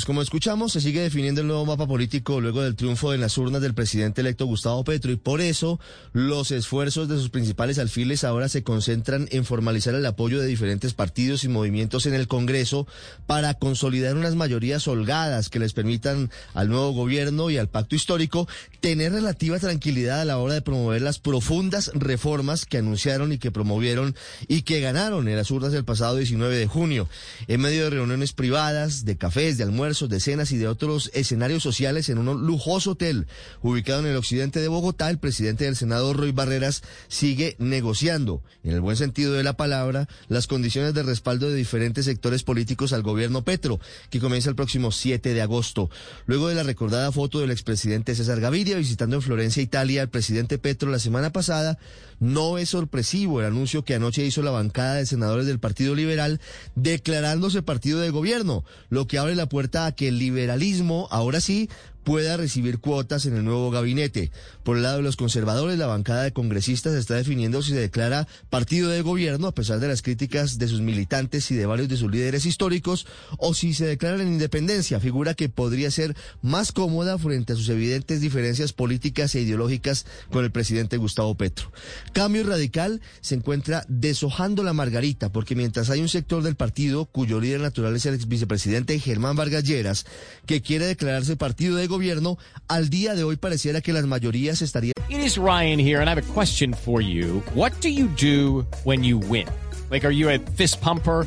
Pues como escuchamos, se sigue definiendo el nuevo mapa político luego del triunfo en las urnas del presidente electo Gustavo Petro y por eso los esfuerzos de sus principales alfiles ahora se concentran en formalizar el apoyo de diferentes partidos y movimientos en el Congreso para consolidar unas mayorías holgadas que les permitan al nuevo gobierno y al pacto histórico tener relativa tranquilidad a la hora de promover las profundas reformas que anunciaron y que promovieron y que ganaron en las urnas del pasado 19 de junio. En medio de reuniones privadas, de cafés, de almuerzos, de cenas y de otros escenarios sociales en un lujoso hotel ubicado en el occidente de Bogotá, el presidente del Senado, Roy Barreras, sigue negociando, en el buen sentido de la palabra, las condiciones de respaldo de diferentes sectores políticos al gobierno Petro, que comienza el próximo 7 de agosto. Luego de la recordada foto del expresidente César Gaviria visitando en Florencia, Italia, al presidente Petro la semana pasada, no es sorpresivo el anuncio que anoche hizo la bancada de senadores del Partido Liberal declarándose partido de gobierno, lo que abre la puerta que el liberalismo, ahora sí, pueda recibir cuotas en el nuevo gabinete. Por el lado de los conservadores, la bancada de congresistas está definiendo si se declara partido de gobierno, a pesar de las críticas de sus militantes y de varios de sus líderes históricos, o si se declaran en independencia, figura que podría ser más cómoda frente a sus evidentes diferencias políticas e ideológicas con el presidente Gustavo Petro. Cambio Radical se encuentra deshojando la margarita, porque mientras hay un sector del partido cuyo líder natural es el ex vicepresidente Germán Vargas Lleras, que quiere declararse partido de gobierno, al día de hoy pareciera que las mayorías estarían. It is Ryan here, and I have a question for you. What do you do when you win? Like, are you a fist pumper?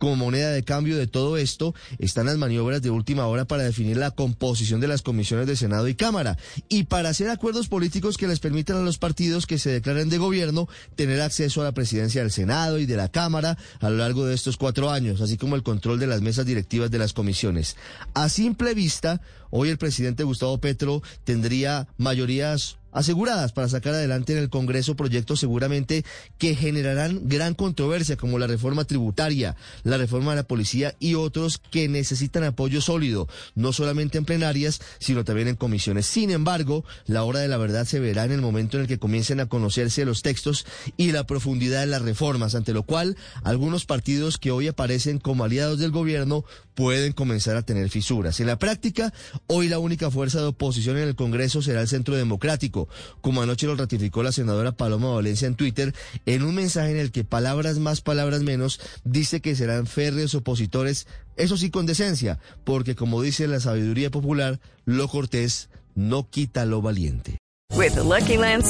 como moneda de cambio de todo esto, están las maniobras de última hora para definir la composición de las comisiones de Senado y Cámara y para hacer acuerdos políticos que les permitan a los partidos que se declaren de gobierno tener acceso a la presidencia del Senado y de la Cámara a lo largo de estos cuatro años, así como el control de las mesas directivas de las comisiones. A simple vista, hoy el presidente Gustavo Petro tendría mayorías aseguradas para sacar adelante en el Congreso proyectos seguramente que generarán gran controversia como la reforma tributaria, la reforma de la policía y otros que necesitan apoyo sólido, no solamente en plenarias, sino también en comisiones. Sin embargo, la hora de la verdad se verá en el momento en el que comiencen a conocerse los textos y la profundidad de las reformas, ante lo cual algunos partidos que hoy aparecen como aliados del gobierno pueden comenzar a tener fisuras. En la práctica, hoy la única fuerza de oposición en el Congreso será el Centro Democrático, como anoche lo ratificó la senadora Paloma Valencia en Twitter, en un mensaje en el que palabras más, palabras menos, dice que serán férreos opositores, eso sí con decencia, porque como dice la sabiduría popular, lo cortés no quita lo valiente. With the Lucky Land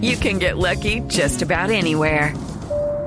you can get lucky just about anywhere.